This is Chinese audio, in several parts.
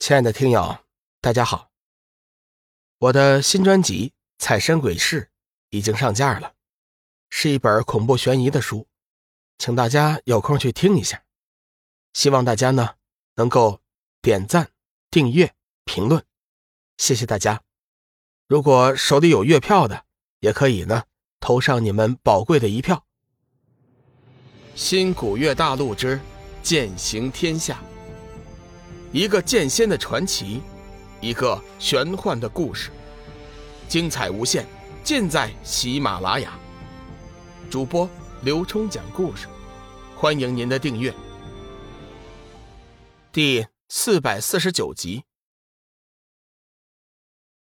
亲爱的听友，大家好！我的新专辑《彩山鬼事》已经上架了，是一本恐怖悬疑的书，请大家有空去听一下。希望大家呢能够点赞、订阅、评论，谢谢大家。如果手里有月票的，也可以呢投上你们宝贵的一票。新古月大陆之剑行天下。一个剑仙的传奇，一个玄幻的故事，精彩无限，尽在喜马拉雅。主播刘冲讲故事，欢迎您的订阅。第四百四十九集，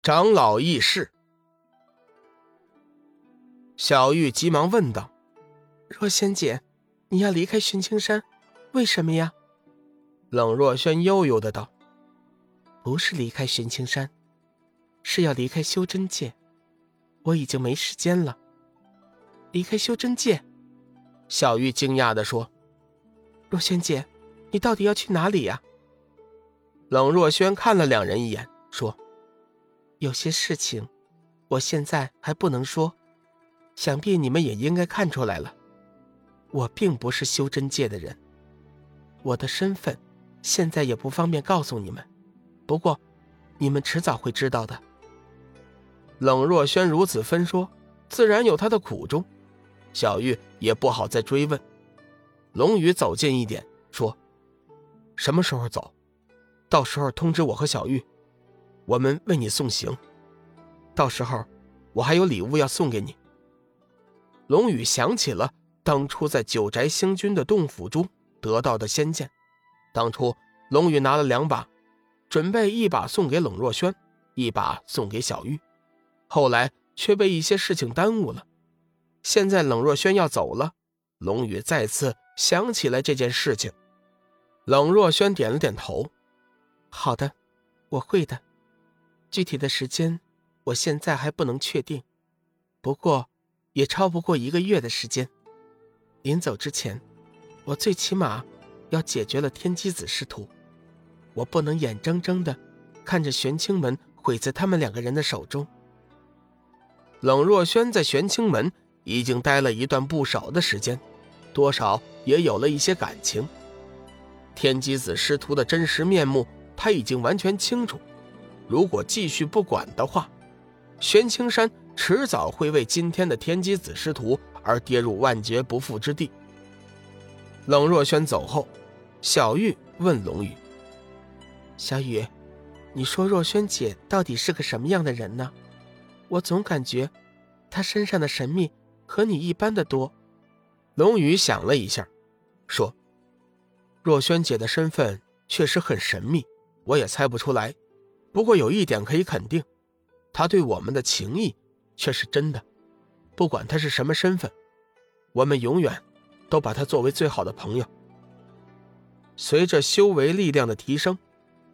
长老议事。小玉急忙问道：“若仙姐，你要离开玄青山，为什么呀？”冷若轩悠悠的道：“不是离开玄青山，是要离开修真界。我已经没时间了。离开修真界。”小玉惊讶的说：“若轩姐，你到底要去哪里呀？”冷若轩看了两人一眼，说：“有些事情，我现在还不能说。想必你们也应该看出来了，我并不是修真界的人，我的身份。”现在也不方便告诉你们，不过，你们迟早会知道的。冷若轩如此分说，自然有他的苦衷。小玉也不好再追问。龙宇走近一点，说：“什么时候走？到时候通知我和小玉，我们为你送行。到时候，我还有礼物要送给你。”龙宇想起了当初在九宅星君的洞府中得到的仙剑。当初龙宇拿了两把，准备一把送给冷若轩，一把送给小玉，后来却被一些事情耽误了。现在冷若轩要走了，龙宇再次想起来这件事情。冷若轩点了点头：“好的，我会的。具体的时间我现在还不能确定，不过也超不过一个月的时间。临走之前，我最起码……”要解决了天机子师徒，我不能眼睁睁的看着玄清门毁在他们两个人的手中。冷若轩在玄清门已经待了一段不少的时间，多少也有了一些感情。天机子师徒的真实面目他已经完全清楚。如果继续不管的话，玄青山迟早会为今天的天机子师徒而跌入万劫不复之地。冷若轩走后。小玉问龙宇：“小雨，你说若萱姐到底是个什么样的人呢？我总感觉，她身上的神秘和你一般的多。”龙宇想了一下，说：“若萱姐的身份确实很神秘，我也猜不出来。不过有一点可以肯定，她对我们的情谊却是真的。不管她是什么身份，我们永远都把她作为最好的朋友。”随着修为力量的提升，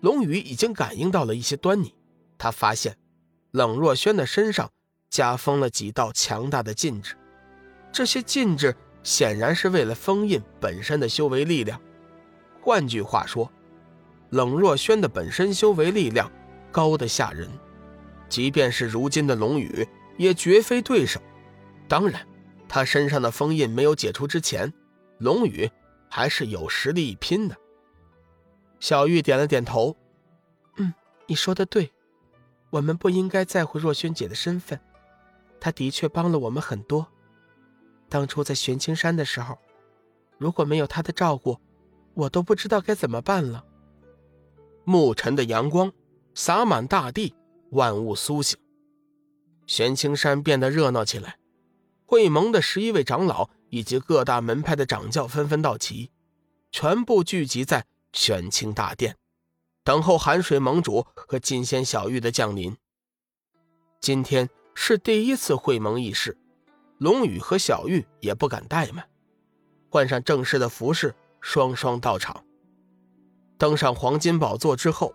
龙宇已经感应到了一些端倪。他发现，冷若轩的身上加封了几道强大的禁制，这些禁制显然是为了封印本身的修为力量。换句话说，冷若轩的本身修为力量高的吓人，即便是如今的龙宇也绝非对手。当然，他身上的封印没有解除之前，龙宇。还是有实力一拼的。小玉点了点头，嗯，你说的对，我们不应该在乎若萱姐的身份，她的确帮了我们很多。当初在玄青山的时候，如果没有她的照顾，我都不知道该怎么办了。暮晨的阳光洒满大地，万物苏醒，玄青山变得热闹起来。会盟的十一位长老。以及各大门派的掌教纷纷到齐，全部聚集在玄清大殿，等候寒水盟主和金仙小玉的降临。今天是第一次会盟仪式，龙宇和小玉也不敢怠慢，换上正式的服饰，双双到场。登上黄金宝座之后，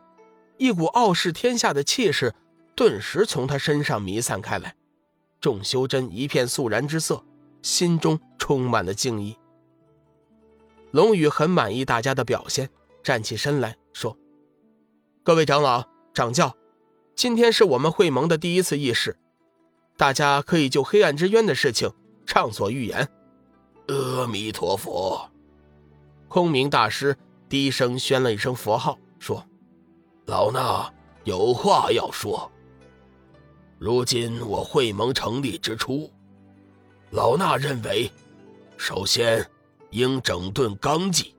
一股傲视天下的气势顿时从他身上弥散开来，众修真一片肃然之色。心中充满了敬意。龙宇很满意大家的表现，站起身来说：“各位长老、掌教，今天是我们会盟的第一次议事，大家可以就黑暗之渊的事情畅所欲言。阿弥陀佛。空明大师低声宣了一声佛号，说：“老衲有话要说。如今我会盟成立之初，老衲认为，首先应整顿纲纪，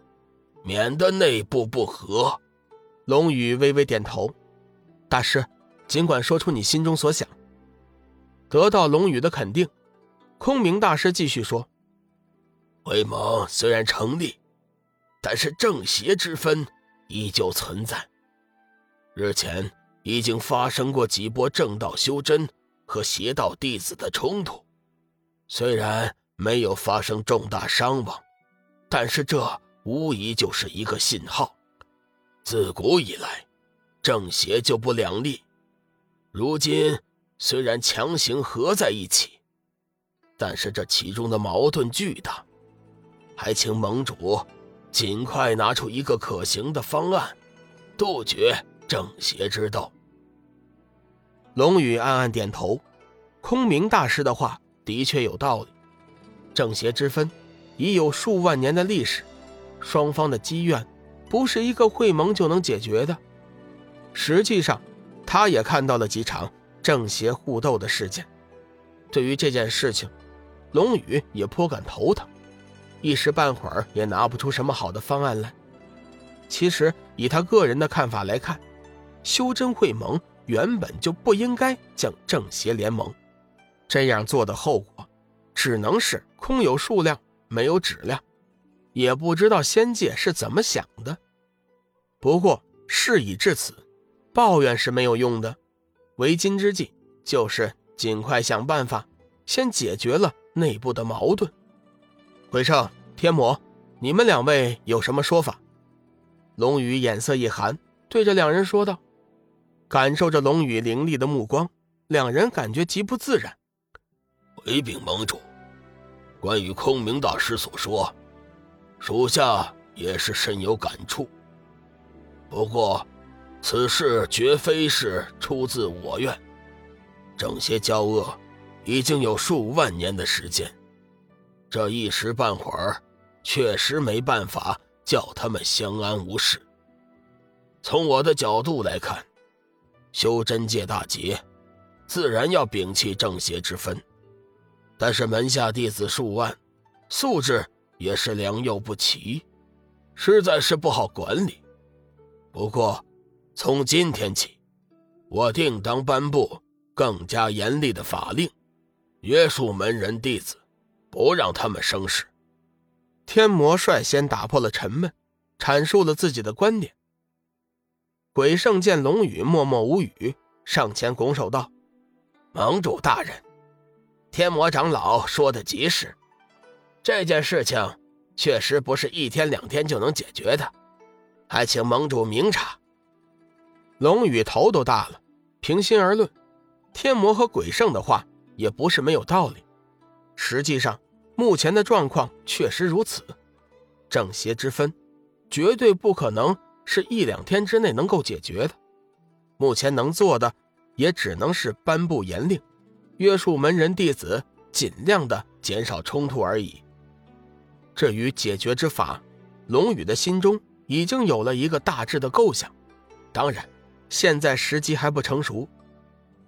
免得内部不和。”龙宇微微点头：“大师，尽管说出你心中所想。”得到龙宇的肯定，空明大师继续说：“会盟虽然成立。”但是正邪之分依旧存在。日前已经发生过几波正道修真和邪道弟子的冲突，虽然没有发生重大伤亡，但是这无疑就是一个信号。自古以来，正邪就不两立。如今虽然强行合在一起，但是这其中的矛盾巨大，还请盟主。尽快拿出一个可行的方案，杜绝正邪之斗。龙宇暗暗点头，空明大师的话的确有道理。正邪之分已有数万年的历史，双方的积怨不是一个会盟就能解决的。实际上，他也看到了几场正邪互斗的事件。对于这件事情，龙宇也颇感头疼。一时半会儿也拿不出什么好的方案来。其实，以他个人的看法来看，修真会盟原本就不应该将正邪联盟。这样做的后果，只能是空有数量，没有质量。也不知道仙界是怎么想的。不过事已至此，抱怨是没有用的。为今之计，就是尽快想办法，先解决了内部的矛盾。鬼圣、天魔，你们两位有什么说法？龙宇眼色一寒，对着两人说道。感受着龙宇凌厉的目光，两人感觉极不自然。回禀盟主，关于空明大师所说，属下也是深有感触。不过，此事绝非是出自我愿。正邪交恶，已经有数万年的时间。这一时半会儿，确实没办法叫他们相安无事。从我的角度来看，修真界大劫，自然要摒弃正邪之分。但是门下弟子数万，素质也是良莠不齐，实在是不好管理。不过，从今天起，我定当颁布更加严厉的法令，约束门人弟子。不让他们生事。天魔率先打破了沉闷，阐述了自己的观点。鬼圣见龙宇默默无语，上前拱手道：“盟主大人，天魔长老说的极是，这件事情确实不是一天两天就能解决的，还请盟主明察。”龙宇头都大了。平心而论，天魔和鬼圣的话也不是没有道理。实际上。目前的状况确实如此，正邪之分，绝对不可能是一两天之内能够解决的。目前能做的，也只能是颁布严令，约束门人弟子，尽量的减少冲突而已。至于解决之法，龙宇的心中已经有了一个大致的构想，当然，现在时机还不成熟。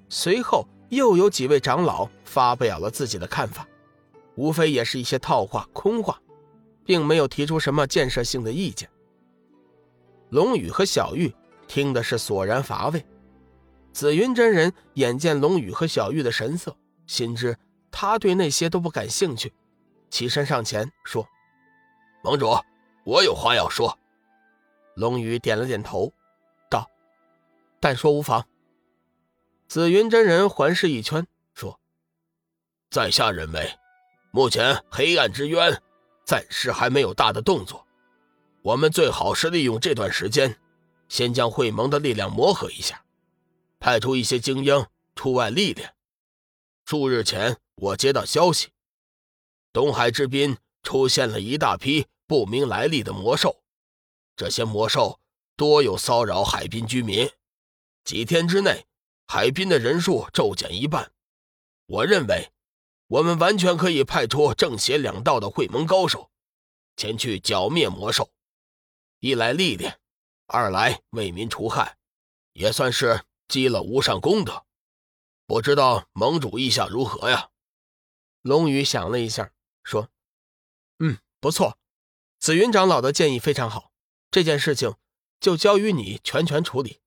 随后又有几位长老发表了自己的看法。无非也是一些套话、空话，并没有提出什么建设性的意见。龙宇和小玉听的是索然乏味。紫云真人眼见龙宇和小玉的神色，心知他对那些都不感兴趣，起身上前说：“盟主，我有话要说。”龙宇点了点头，道：“但说无妨。”紫云真人环视一圈，说：“在下认为。”目前黑暗之渊暂时还没有大的动作，我们最好是利用这段时间，先将会盟的力量磨合一下，派出一些精英出外历练。数日前，我接到消息，东海之滨出现了一大批不明来历的魔兽，这些魔兽多有骚扰海滨居民，几天之内，海滨的人数骤减一半。我认为，我们完全可以派出正邪两道的会盟高手，前去剿灭魔兽，一来历练，二来为民除害，也算是积了无上功德。不知道盟主意下如何呀？龙宇想了一下，说：“嗯，不错，紫云长老的建议非常好。这件事情就交于你全权处理。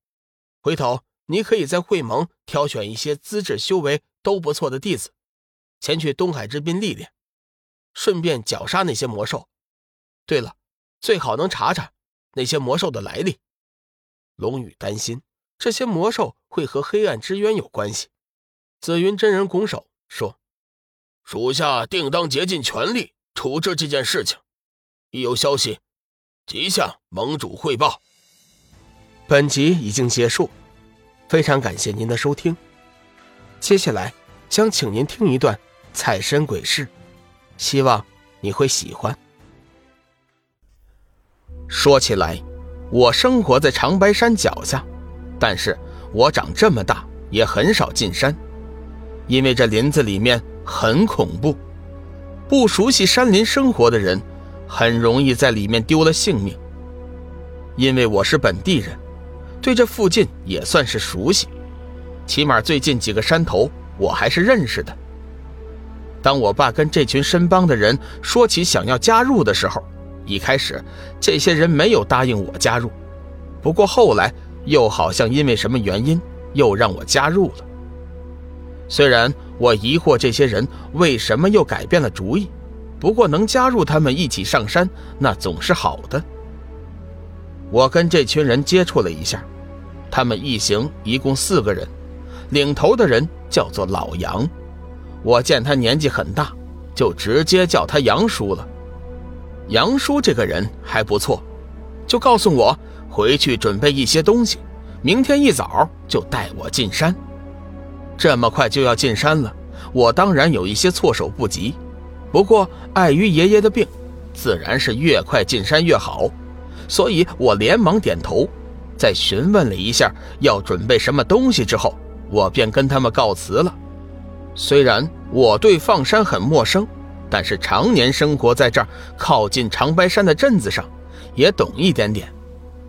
回头你可以在会盟挑选一些资质、修为都不错的弟子，前去东海之滨历练，顺便绞杀那些魔兽。对了，最好能查查那些魔兽的来历。”龙宇担心这些魔兽会和黑暗之渊有关系。紫云真人拱手说：“属下定当竭尽全力处置这件事情，一有消息，即向盟主汇报。”本集已经结束，非常感谢您的收听。接下来将请您听一段《彩身鬼事》，希望你会喜欢。说起来，我生活在长白山脚下，但是我长这么大也很少进山。因为这林子里面很恐怖，不熟悉山林生活的人很容易在里面丢了性命。因为我是本地人，对这附近也算是熟悉，起码最近几个山头我还是认识的。当我爸跟这群申帮的人说起想要加入的时候，一开始这些人没有答应我加入，不过后来又好像因为什么原因又让我加入了。虽然我疑惑这些人为什么又改变了主意，不过能加入他们一起上山，那总是好的。我跟这群人接触了一下，他们一行一共四个人，领头的人叫做老杨。我见他年纪很大，就直接叫他杨叔了。杨叔这个人还不错，就告诉我回去准备一些东西，明天一早就带我进山。这么快就要进山了，我当然有一些措手不及。不过碍于爷爷的病，自然是越快进山越好。所以我连忙点头，在询问了一下要准备什么东西之后，我便跟他们告辞了。虽然我对放山很陌生，但是常年生活在这儿靠近长白山的镇子上，也懂一点点。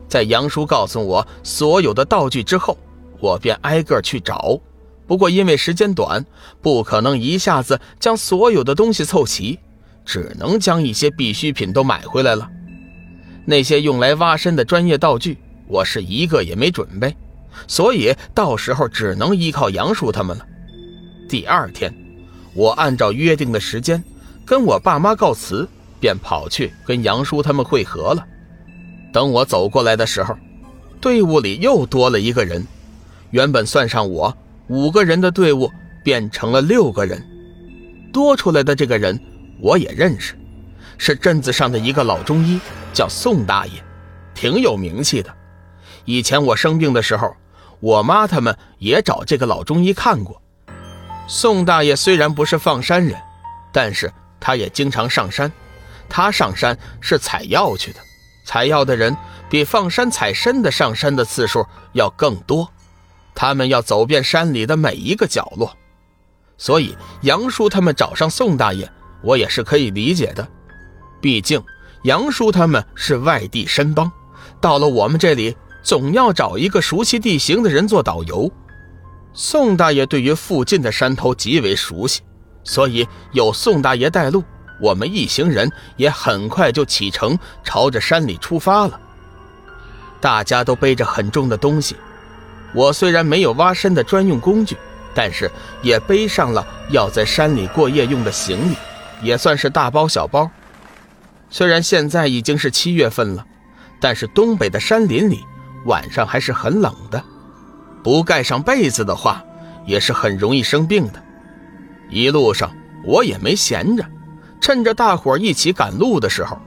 在杨叔告诉我所有的道具之后，我便挨个去找。不过因为时间短，不可能一下子将所有的东西凑齐，只能将一些必需品都买回来了。那些用来挖参的专业道具，我是一个也没准备，所以到时候只能依靠杨叔他们了。第二天，我按照约定的时间，跟我爸妈告辞，便跑去跟杨叔他们会合了。等我走过来的时候，队伍里又多了一个人，原本算上我。五个人的队伍变成了六个人，多出来的这个人我也认识，是镇子上的一个老中医，叫宋大爷，挺有名气的。以前我生病的时候，我妈他们也找这个老中医看过。宋大爷虽然不是放山人，但是他也经常上山。他上山是采药去的，采药的人比放山采参的上山的次数要更多。他们要走遍山里的每一个角落，所以杨叔他们找上宋大爷，我也是可以理解的。毕竟杨叔他们是外地申帮，到了我们这里，总要找一个熟悉地形的人做导游。宋大爷对于附近的山头极为熟悉，所以有宋大爷带路，我们一行人也很快就启程，朝着山里出发了。大家都背着很重的东西。我虽然没有挖参的专用工具，但是也背上了要在山里过夜用的行李，也算是大包小包。虽然现在已经是七月份了，但是东北的山林里晚上还是很冷的，不盖上被子的话，也是很容易生病的。一路上我也没闲着，趁着大伙一起赶路的时候，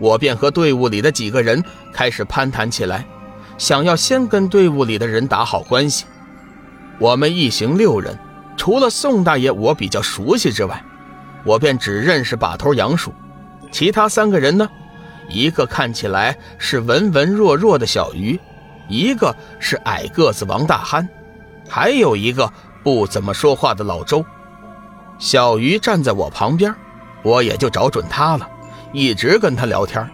我便和队伍里的几个人开始攀谈起来。想要先跟队伍里的人打好关系。我们一行六人，除了宋大爷我比较熟悉之外，我便只认识把头杨叔。其他三个人呢，一个看起来是文文弱弱的小鱼，一个是矮个子王大憨，还有一个不怎么说话的老周。小鱼站在我旁边，我也就找准他了，一直跟他聊天。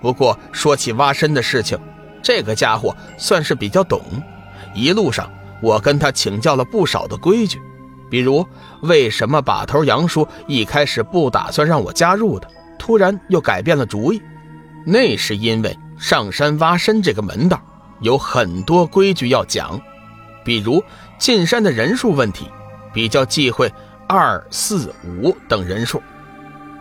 不过说起挖参的事情，这个家伙算是比较懂。一路上，我跟他请教了不少的规矩，比如为什么把头杨叔一开始不打算让我加入的，突然又改变了主意。那是因为上山挖参这个门道有很多规矩要讲，比如进山的人数问题，比较忌讳二、四、五等人数。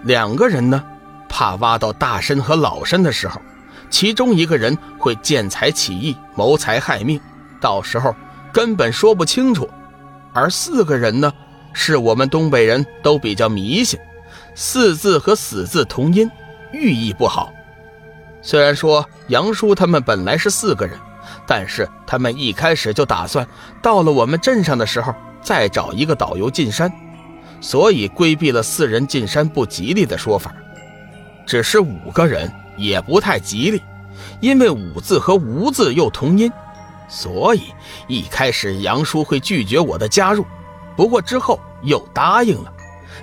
两个人呢，怕挖到大参和老参的时候，其中一个人会见财起意，谋财害命。到时候根本说不清楚，而四个人呢，是我们东北人都比较迷信，四字和死字同音，寓意不好。虽然说杨叔他们本来是四个人，但是他们一开始就打算到了我们镇上的时候再找一个导游进山，所以规避了四人进山不吉利的说法。只是五个人也不太吉利，因为五字和无字又同音。所以一开始杨叔会拒绝我的加入，不过之后又答应了。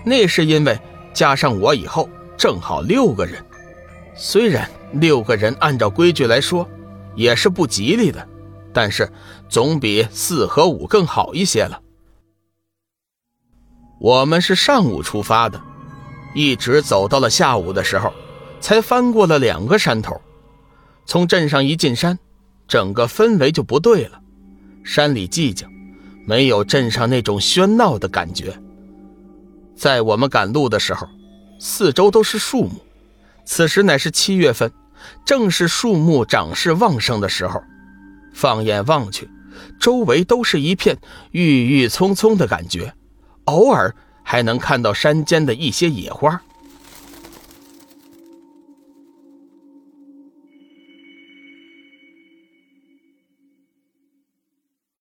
那是因为加上我以后正好六个人，虽然六个人按照规矩来说也是不吉利的，但是总比四和五更好一些了。我们是上午出发的，一直走到了下午的时候，才翻过了两个山头。从镇上一进山。整个氛围就不对了，山里寂静，没有镇上那种喧闹的感觉。在我们赶路的时候，四周都是树木，此时乃是七月份，正是树木长势旺盛的时候。放眼望去，周围都是一片郁郁葱葱的感觉，偶尔还能看到山间的一些野花。